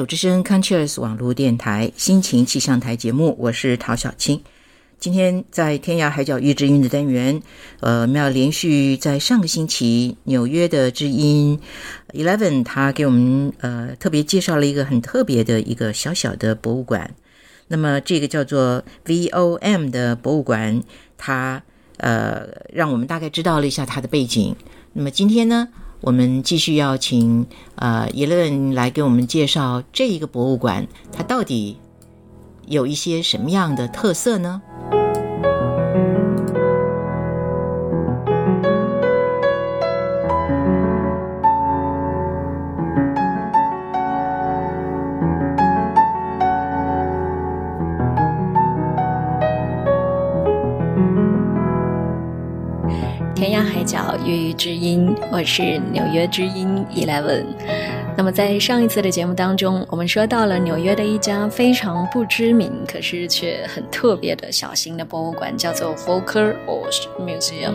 手之声 c o n c h e r s 网络电台心情气象台节目，我是陶小青。今天在天涯海角遇知音的单元，呃，我们要连续在上个星期纽约的知音 Eleven，他给我们呃特别介绍了一个很特别的一个小小的博物馆。那么这个叫做 VOM 的博物馆，它呃让我们大概知道了一下它的背景。那么今天呢？我们继续邀请呃耶伦来给我们介绍这一个博物馆，它到底有一些什么样的特色呢？知音，我是纽约知音 Eleven。那么在上一次的节目当中，我们说到了纽约的一家非常不知名，可是却很特别的小型的博物馆，叫做 Folker Ost Museum。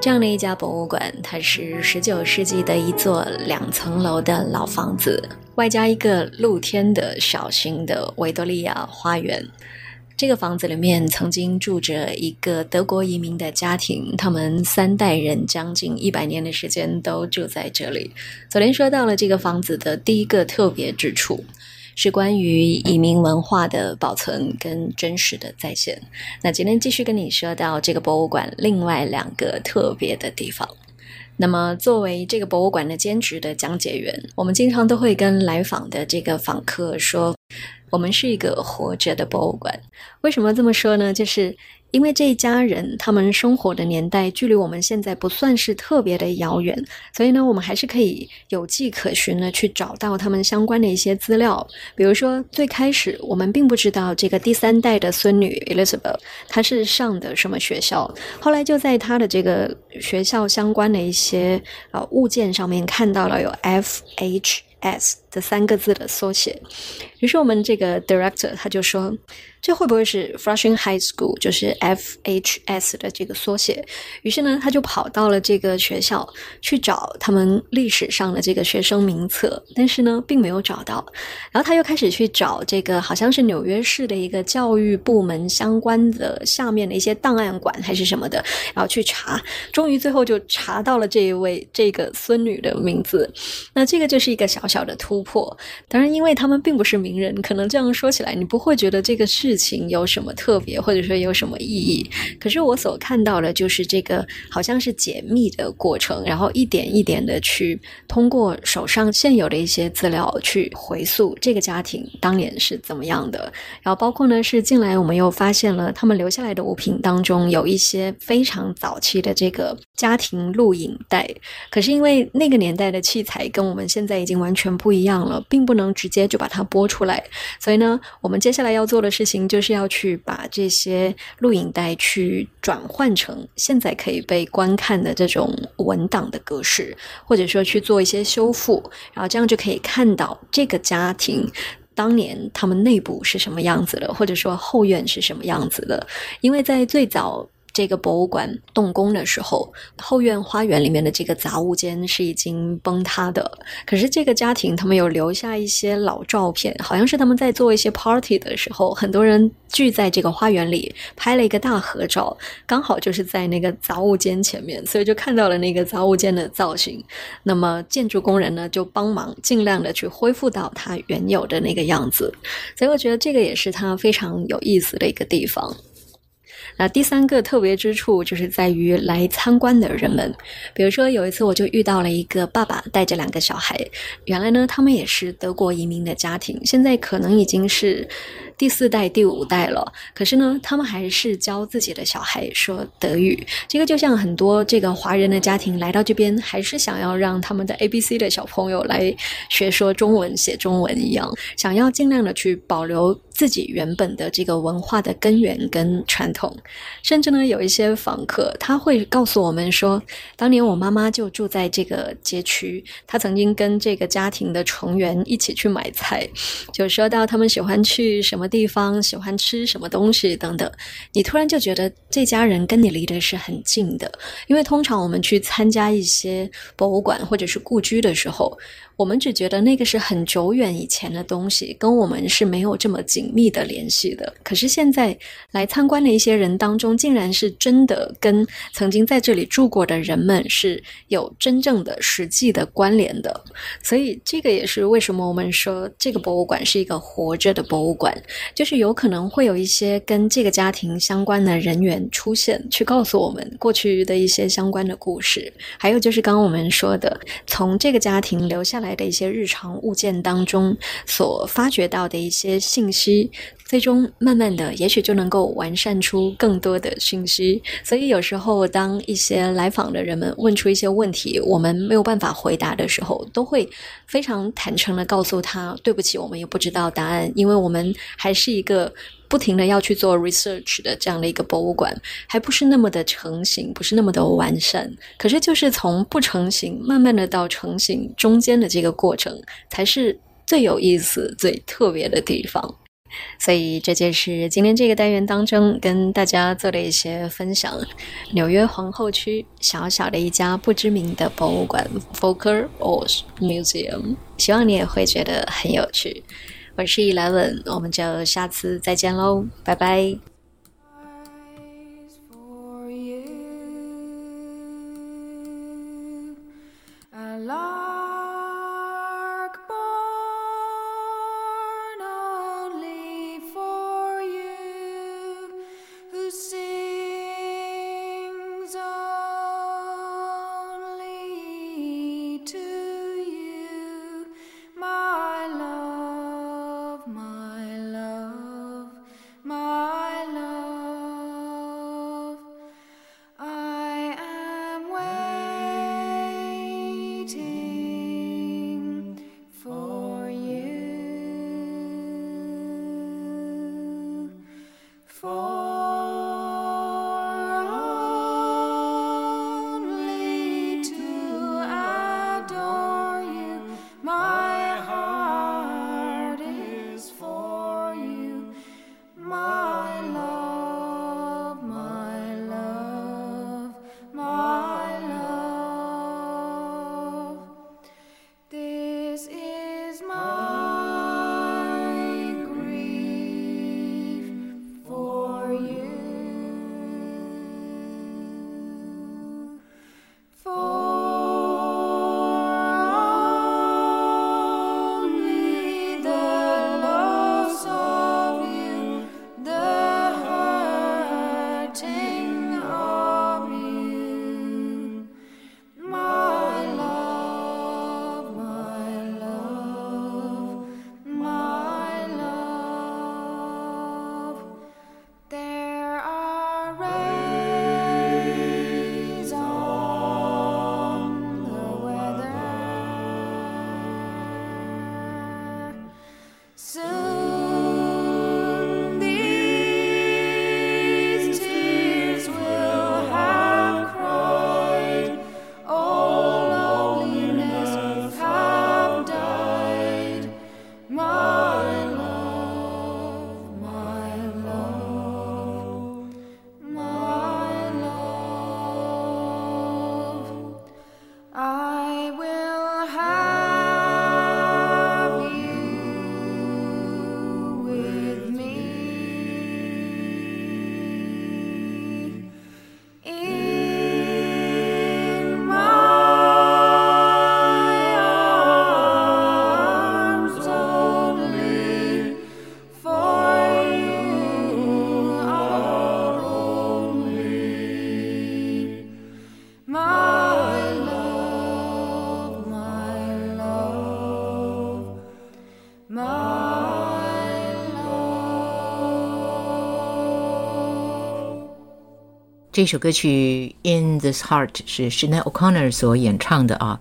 这样的一家博物馆，它是十九世纪的一座两层楼的老房子，外加一个露天的小型的维多利亚花园。这个房子里面曾经住着一个德国移民的家庭，他们三代人将近一百年的时间都住在这里。昨天说到了这个房子的第一个特别之处，是关于移民文化的保存跟真实的再现。那今天继续跟你说到这个博物馆另外两个特别的地方。那么作为这个博物馆的兼职的讲解员，我们经常都会跟来访的这个访客说。我们是一个活着的博物馆。为什么这么说呢？就是因为这一家人他们生活的年代距离我们现在不算是特别的遥远，所以呢，我们还是可以有迹可循的去找到他们相关的一些资料。比如说，最开始我们并不知道这个第三代的孙女 Elizabeth 她是上的什么学校，后来就在她的这个学校相关的一些呃物件上面看到了有 F H S 这三个字的缩写。于是我们这个 director 他就说。这会不会是 Flushing High School，就是 FHS 的这个缩写？于是呢，他就跑到了这个学校去找他们历史上的这个学生名册，但是呢，并没有找到。然后他又开始去找这个好像是纽约市的一个教育部门相关的下面的一些档案馆还是什么的，然后去查，终于最后就查到了这一位这个孙女的名字。那这个就是一个小小的突破。当然，因为他们并不是名人，可能这样说起来，你不会觉得这个事。情有什么特别，或者说有什么意义？可是我所看到的，就是这个好像是解密的过程，然后一点一点的去通过手上现有的一些资料去回溯这个家庭当年是怎么样的。然后包括呢，是进来我们又发现了他们留下来的物品当中有一些非常早期的这个家庭录影带。可是因为那个年代的器材跟我们现在已经完全不一样样了，并不能直接就把它播出来。所以呢，我们接下来要做的事情。就是要去把这些录影带去转换成现在可以被观看的这种文档的格式，或者说去做一些修复，然后这样就可以看到这个家庭当年他们内部是什么样子的，或者说后院是什么样子的，因为在最早。这个博物馆动工的时候，后院花园里面的这个杂物间是已经崩塌的。可是这个家庭他们有留下一些老照片，好像是他们在做一些 party 的时候，很多人聚在这个花园里拍了一个大合照，刚好就是在那个杂物间前面，所以就看到了那个杂物间的造型。那么建筑工人呢就帮忙尽量的去恢复到它原有的那个样子。所以我觉得这个也是它非常有意思的一个地方。那第三个特别之处就是在于来参观的人们，比如说有一次我就遇到了一个爸爸带着两个小孩，原来呢他们也是德国移民的家庭，现在可能已经是第四代、第五代了，可是呢他们还是教自己的小孩说德语。这个就像很多这个华人的家庭来到这边，还是想要让他们的 A B C 的小朋友来学说中文、写中文一样，想要尽量的去保留。自己原本的这个文化的根源跟传统。甚至呢，有一些访客他会告诉我们说，当年我妈妈就住在这个街区，她曾经跟这个家庭的成员一起去买菜，就说到他们喜欢去什么地方，喜欢吃什么东西等等。你突然就觉得这家人跟你离得是很近的，因为通常我们去参加一些博物馆或者是故居的时候。我们只觉得那个是很久远以前的东西，跟我们是没有这么近紧密的联系的。可是现在来参观的一些人当中，竟然是真的跟曾经在这里住过的人们是有真正的实际的关联的。所以这个也是为什么我们说这个博物馆是一个活着的博物馆，就是有可能会有一些跟这个家庭相关的人员出现，去告诉我们过去的一些相关的故事。还有就是刚刚我们说的，从这个家庭留下来。来的一些日常物件当中所发掘到的一些信息，最终慢慢的，也许就能够完善出更多的信息。所以有时候，当一些来访的人们问出一些问题，我们没有办法回答的时候，都会非常坦诚的告诉他：“对不起，我们也不知道答案，因为我们还是一个。”不停的要去做 research 的这样的一个博物馆，还不是那么的成型，不是那么的完善。可是就是从不成型，慢慢的到成型，中间的这个过程，才是最有意思、最特别的地方。所以这就是今天这个单元当中跟大家做的一些分享。纽约皇后区小小的一家不知名的博物馆 f o l k e r o s Museum，希望你也会觉得很有趣。我是伊莱文我们就下次再见喽，拜拜。这首歌曲《In This Heart》是 s h a n e O'Connor 所演唱的啊。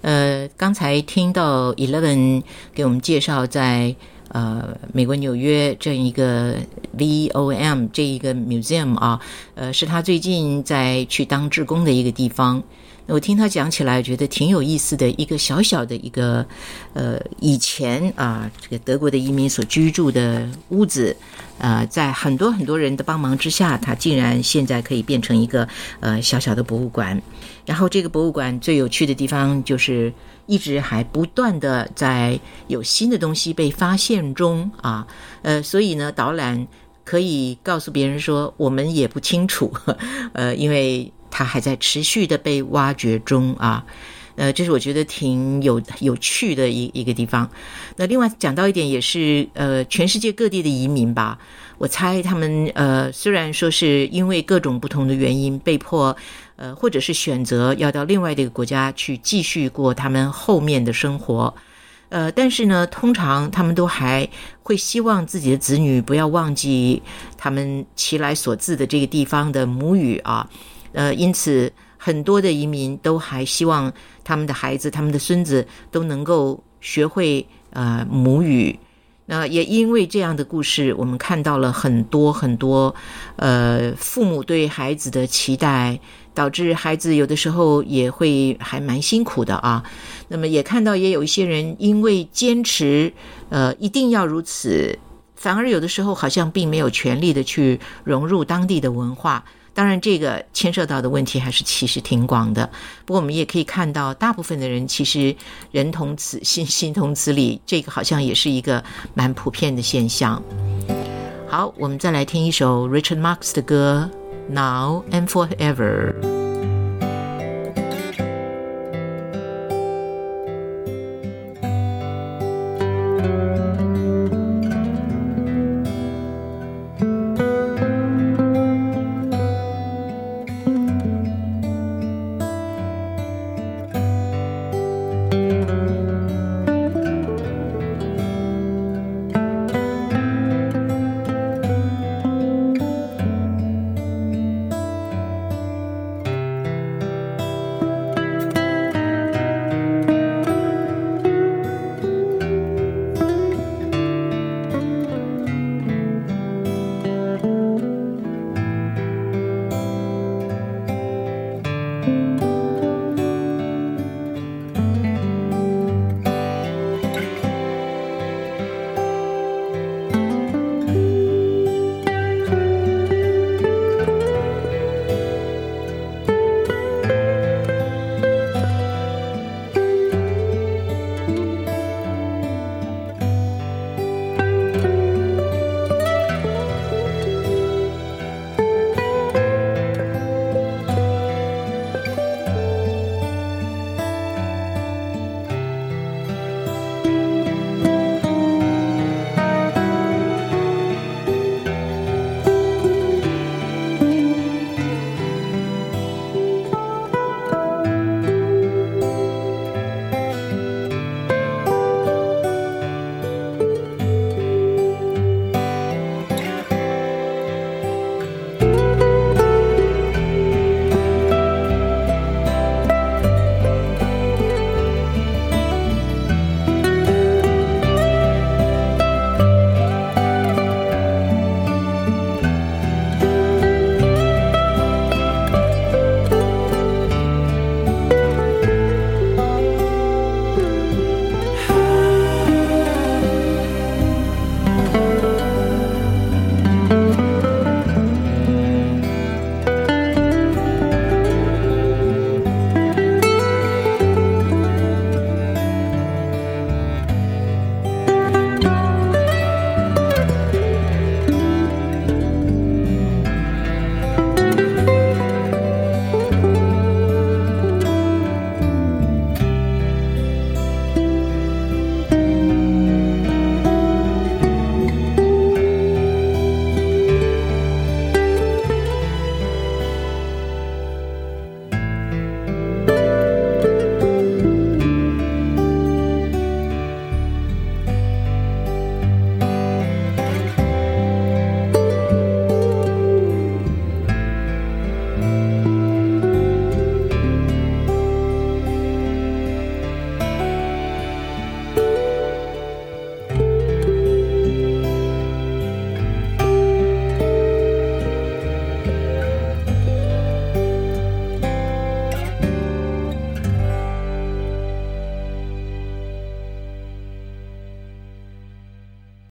呃，刚才听到 Eleven 给我们介绍在呃美国纽约这样一个 VOM 这一个 museum 啊，呃是他最近在去当志工的一个地方。我听他讲起来，觉得挺有意思的一个小小的一个，呃，以前啊，这个德国的移民所居住的屋子，呃，在很多很多人的帮忙之下，它竟然现在可以变成一个呃小小的博物馆。然后这个博物馆最有趣的地方就是一直还不断的在有新的东西被发现中啊，呃，所以呢，导览可以告诉别人说，我们也不清楚，呃，因为。它还在持续的被挖掘中啊，呃，这是我觉得挺有有趣的一一个地方。那另外讲到一点，也是呃，全世界各地的移民吧，我猜他们呃，虽然说是因为各种不同的原因被迫呃，或者是选择要到另外的一个国家去继续过他们后面的生活，呃，但是呢，通常他们都还会希望自己的子女不要忘记他们其来所自的这个地方的母语啊。呃，因此很多的移民都还希望他们的孩子、他们的孙子都能够学会呃母语。那也因为这样的故事，我们看到了很多很多呃父母对孩子的期待，导致孩子有的时候也会还蛮辛苦的啊。那么也看到也有一些人因为坚持呃一定要如此，反而有的时候好像并没有全力的去融入当地的文化。当然，这个牵涉到的问题还是其实挺广的。不过，我们也可以看到，大部分的人其实人同此心，心同此理，这个好像也是一个蛮普遍的现象。好，我们再来听一首 Richard Marx 的歌《Now and Forever》。